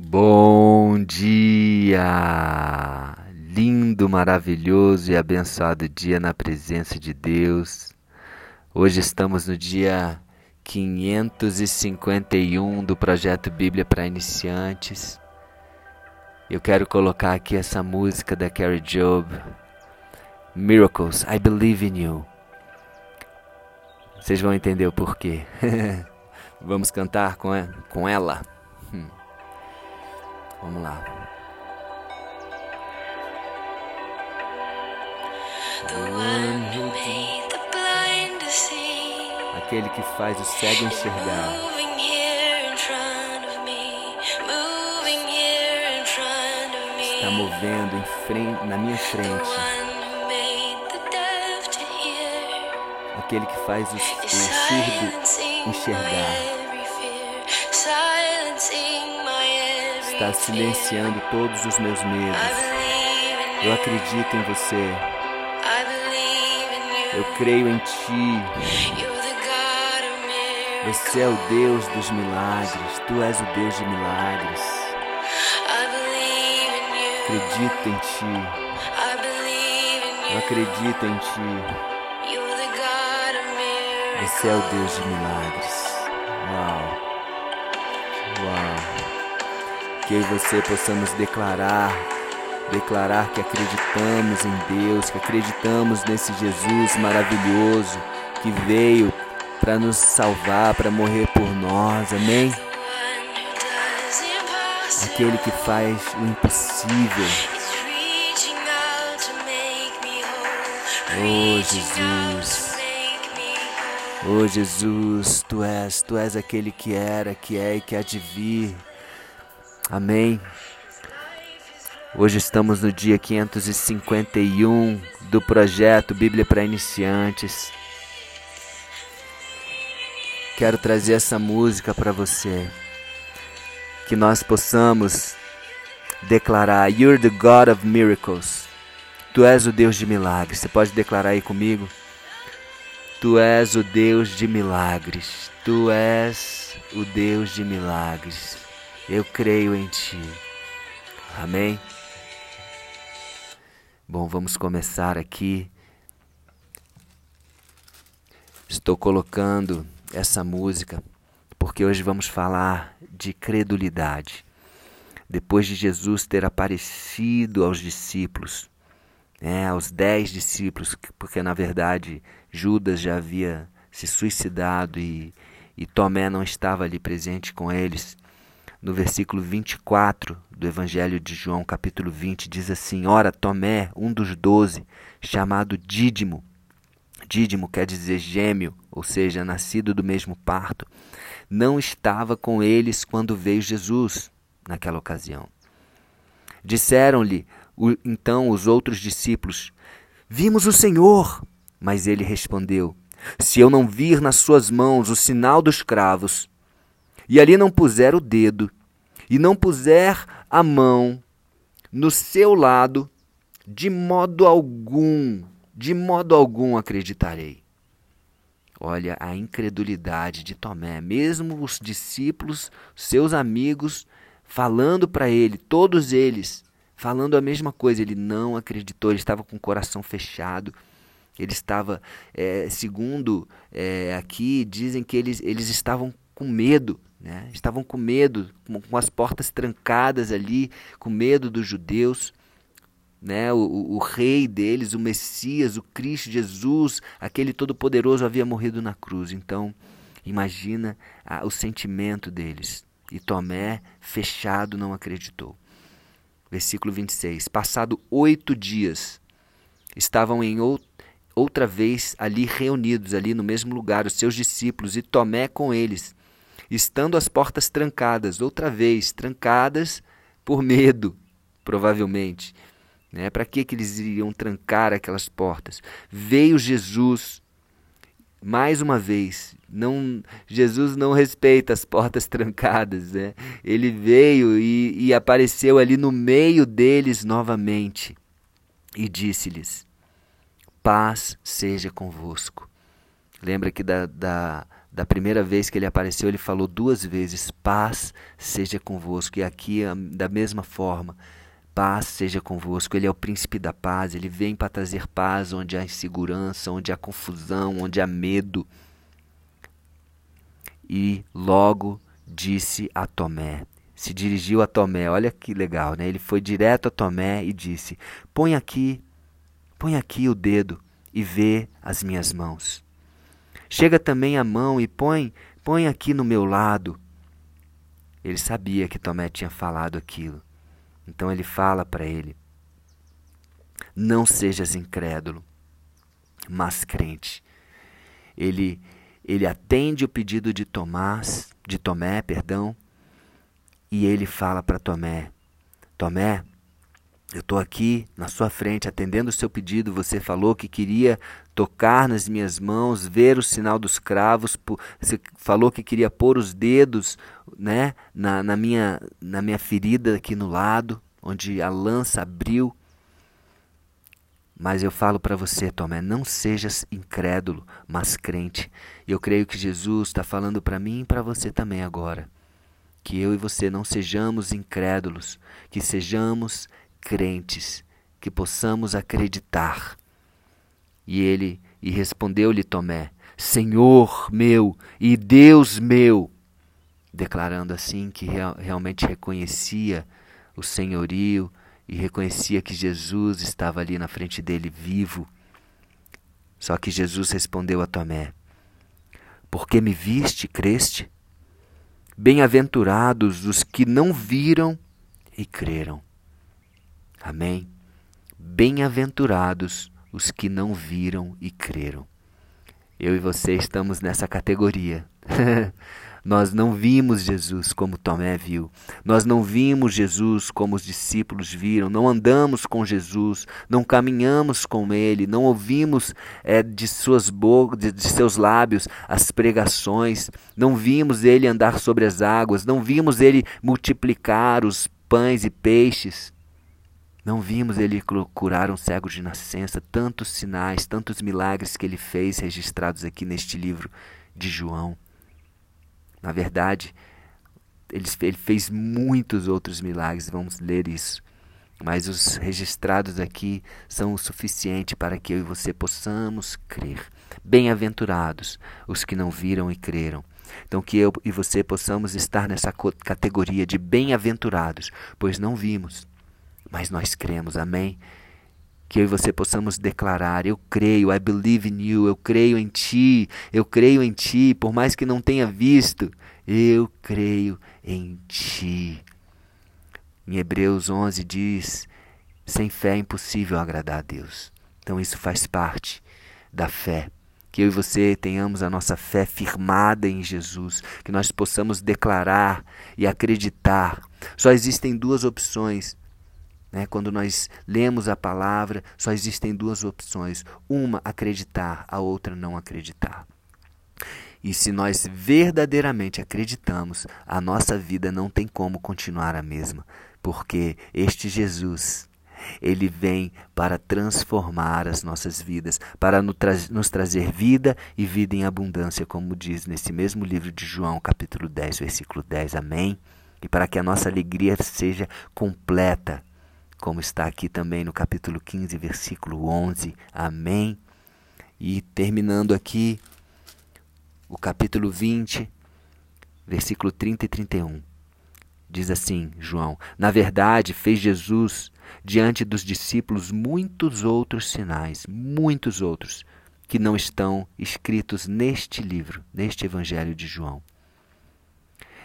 Bom dia! Lindo, maravilhoso e abençoado dia na presença de Deus. Hoje estamos no dia 551 do projeto Bíblia para Iniciantes. Eu quero colocar aqui essa música da Carrie Job, Miracles, I Believe in You. Vocês vão entender o porquê. Vamos cantar com, ela. Vamos lá. Aquele que faz o cego enxergar. Está movendo em frente, na minha frente. Aquele que faz o, o surdo enxergar. Está silenciando todos os meus medos. Eu acredito em você. Eu creio em ti. Você é o Deus dos milagres. Tu és o Deus de milagres. Acredito em ti. Eu acredito em ti. Você é o Deus de milagres. Uau. Uau que eu e você possamos declarar, declarar que acreditamos em Deus, que acreditamos nesse Jesus maravilhoso que veio para nos salvar, para morrer por nós. Amém? Aquele que faz o impossível. Oh Jesus. Oh Jesus, tu és, tu és aquele que era, que é e que há de vir. Amém. Hoje estamos no dia 551 do projeto Bíblia para Iniciantes. Quero trazer essa música para você. Que nós possamos declarar: You're the God of miracles. Tu és o Deus de milagres. Você pode declarar aí comigo? Tu és o Deus de milagres. Tu és o Deus de milagres. Eu creio em Ti. Amém? Bom, vamos começar aqui. Estou colocando essa música porque hoje vamos falar de credulidade. Depois de Jesus ter aparecido aos discípulos, né, aos dez discípulos, porque na verdade Judas já havia se suicidado e, e Tomé não estava ali presente com eles no versículo 24 do Evangelho de João, capítulo 20, diz assim: Ora, Tomé, um dos doze, chamado Dídimo, Dídimo quer dizer gêmeo, ou seja, nascido do mesmo parto, não estava com eles quando veio Jesus naquela ocasião. Disseram-lhe então os outros discípulos: Vimos o Senhor. Mas ele respondeu: Se eu não vir nas suas mãos o sinal dos cravos, e ali não puser o dedo, e não puser a mão no seu lado, de modo algum, de modo algum acreditarei. Olha a incredulidade de Tomé, mesmo os discípulos, seus amigos, falando para ele, todos eles, falando a mesma coisa, ele não acreditou, ele estava com o coração fechado. Ele estava, é, segundo é, aqui, dizem que eles, eles estavam com medo. Né? Estavam com medo, com, as portas trancadas ali, com medo dos judeus. Né? O, o, o rei deles, o Messias, o Cristo Jesus, aquele todo-poderoso havia morrido na cruz. Então, imagina o sentimento deles. E Tomé, fechado, não acreditou. Versículo 26. Passado oito dias, estavam em outra vez ali reunidos, ali no mesmo lugar, os seus discípulos, e Tomé com eles estando as portas trancadas, outra vez, trancadas por medo, provavelmente. Né? Para que, que eles iriam trancar aquelas portas? Veio Jesus, mais uma vez, não, Jesus não respeita as portas trancadas. Né? Ele veio e, e apareceu ali no meio deles novamente e disse-lhes: Paz seja convosco. Lembra que da, da Da primeira vez que ele apareceu, ele falou duas vezes: Paz seja convosco. E aqui, da mesma forma, paz seja convosco. Ele é o príncipe da paz. Ele vem para trazer paz onde há insegurança, onde há confusão, onde há medo. E logo disse a Tomé: se dirigiu a Tomé. Olha que legal, né? Ele foi direto a Tomé e disse: Põe aqui, põe aqui o dedo e vê as minhas mãos. Chega também a mão e põe, põe aqui no meu lado. Ele sabia que Tomé tinha falado aquilo. Então ele fala para ele: Não sejas incrédulo, mas crente. Ele ele atende o pedido de Tomás, de Tomé, perdão, e ele fala para Tomé: Tomé, eu estou aqui na sua frente atendendo o seu pedido. Você falou que queria tocar nas minhas mãos, ver o sinal dos cravos. Você falou que queria pôr os dedos né, na, na, minha, na minha ferida aqui no lado, onde a lança abriu. Mas eu falo para você, Tomé, não sejas incrédulo, mas crente. E eu creio que Jesus está falando para mim e para você também agora que eu e você não sejamos incrédulos, que sejamos crentes, que possamos acreditar. E ele e respondeu-lhe Tomé: Senhor meu e Deus meu, declarando assim que real, realmente reconhecia o senhorio e reconhecia que Jesus estava ali na frente dele vivo. Só que Jesus respondeu a Tomé: Porque me viste, creste? Bem-aventurados os que não viram e creram. Amém? Bem-aventurados os que não viram e creram. Eu e você estamos nessa categoria. Nós não vimos Jesus como Tomé viu. Nós não vimos Jesus como os discípulos viram. Não andamos com Jesus. Não caminhamos com Ele. Não ouvimos é, de suas bocas, de, de seus lábios as pregações. Não vimos Ele andar sobre as águas. Não vimos Ele multiplicar os pães e peixes. Não vimos ele curar um cego de nascença, tantos sinais, tantos milagres que ele fez registrados aqui neste livro de João. Na verdade, ele, fez muitos outros milagres, vamos ler isso. Mas os registrados aqui são o suficiente para que eu e você possamos crer. Bem-aventurados os que não viram e creram. Então, que eu e você possamos estar nessa categoria de bem-aventurados, pois não vimos, mas nós cremos. Amém? que eu e você possamos declarar: Eu creio, I believe in you, eu creio em ti, eu creio em ti, por mais que não tenha visto, eu creio em ti. Em Hebreus 11 diz: Sem fé é impossível agradar a Deus. Então isso faz parte da fé. Que eu e você tenhamos a nossa fé firmada em Jesus, que nós possamos declarar e acreditar. Só existem duas opções né? Quando nós lemos a palavra, só existem duas opções: uma acreditar, a outra não acreditar. E se nós verdadeiramente acreditamos, a nossa vida não tem como continuar a mesma, porque este Jesus, ele vem para transformar as nossas vidas, para nos trazer vida e vida em abundância, como diz nesse mesmo livro de João, capítulo 10, versículo 10. Amém? E para que a nossa alegria seja completa, como está aqui também no capítulo 15, versículo 11. Amém. E terminando aqui o capítulo 20, versículo 30 e 31. Diz assim, João: Na verdade, fez Jesus diante dos discípulos muitos outros sinais, muitos outros, que não estão escritos neste livro, neste Evangelho de João.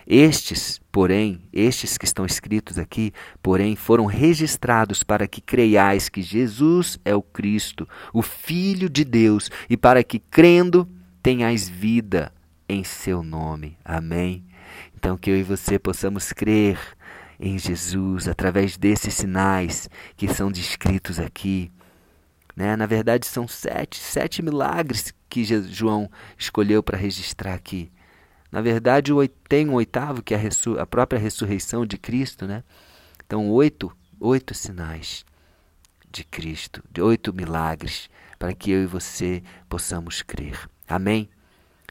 Estes, porém, estes que estão escritos aqui, porém, foram registrados para que creiais que Jesus é o Cristo, o Filho de Deus, e para que, crendo, tenhais vida em seu nome. Amém. Então, que eu e você possamos crer em Jesus através desses sinais que são descritos aqui. Né? Na verdade, são sete, sete milagres que João escolheu para registrar aqui. Na verdade, tem um oitavo, que é a, a própria ressurreição de Cristo, né? Então, oito, oito sinais de Cristo, de oito milagres, para que eu e você possamos crer. Amém?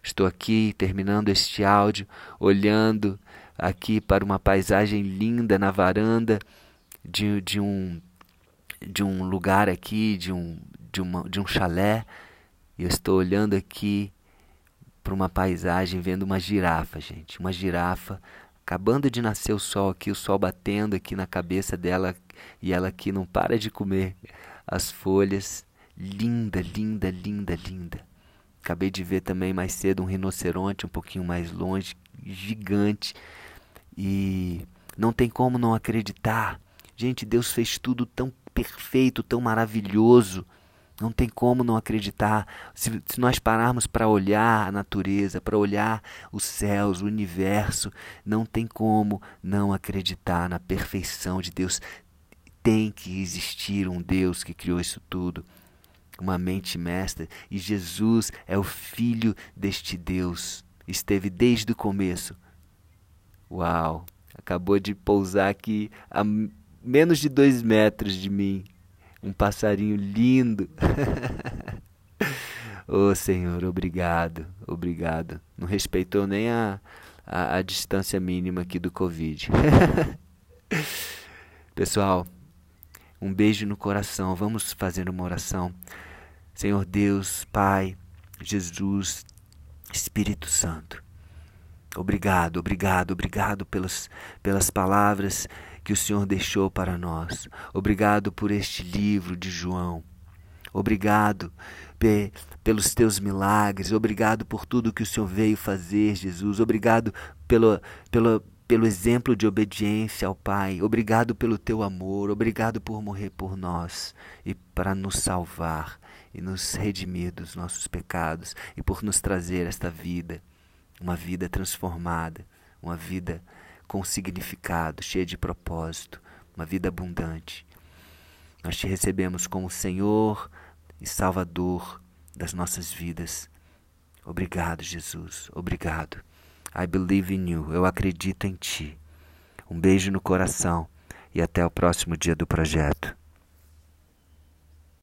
Estou aqui terminando este áudio, olhando aqui para uma paisagem linda na varanda de, de, um, de um lugar aqui, de um, de, uma, de um chalé. E eu estou olhando aqui para uma paisagem, vendo uma girafa, gente. Uma girafa acabando de nascer o sol aqui, o sol batendo aqui na cabeça dela e ela aqui não para de comer as folhas. Linda, linda, linda, linda. Acabei de ver também mais cedo um rinoceronte um pouquinho mais longe, gigante. E não tem como não acreditar. Gente, Deus fez tudo tão perfeito, tão maravilhoso. Não tem como não acreditar. Se, se nós pararmos para olhar a natureza, para olhar os céus, o universo, não tem como não acreditar na perfeição de Deus. Tem que existir um Deus que criou isso tudo, uma mente mestra, e Jesus é o filho deste Deus. Esteve desde o começo. Uau! Acabou de pousar aqui a menos de dois metros de mim um passarinho lindo. oh Senhor, obrigado, obrigado. Não respeitou nem a, a, a distância mínima aqui do Covid. Pessoal, um beijo no coração. Vamos fazer uma oração. Senhor Deus, Pai, Jesus, Espírito Santo. Obrigado, obrigado, obrigado pelas, pelas palavras que o Senhor deixou para nós. Obrigado por este livro de João. Obrigado pe pelos teus milagres. Obrigado por tudo que o Senhor veio fazer, Jesus. Obrigado pelo, pelo, pelo exemplo de obediência ao Pai. Obrigado pelo teu amor. Obrigado por morrer por nós e para nos salvar e nos redimir dos nossos pecados e por nos trazer esta vida, uma vida transformada, uma vida com significado, cheia de propósito, uma vida abundante. Nós te recebemos como Senhor e Salvador das nossas vidas. Obrigado, Jesus. Obrigado. I believe in you. Eu acredito em ti. Um beijo no coração e até o próximo dia do projeto.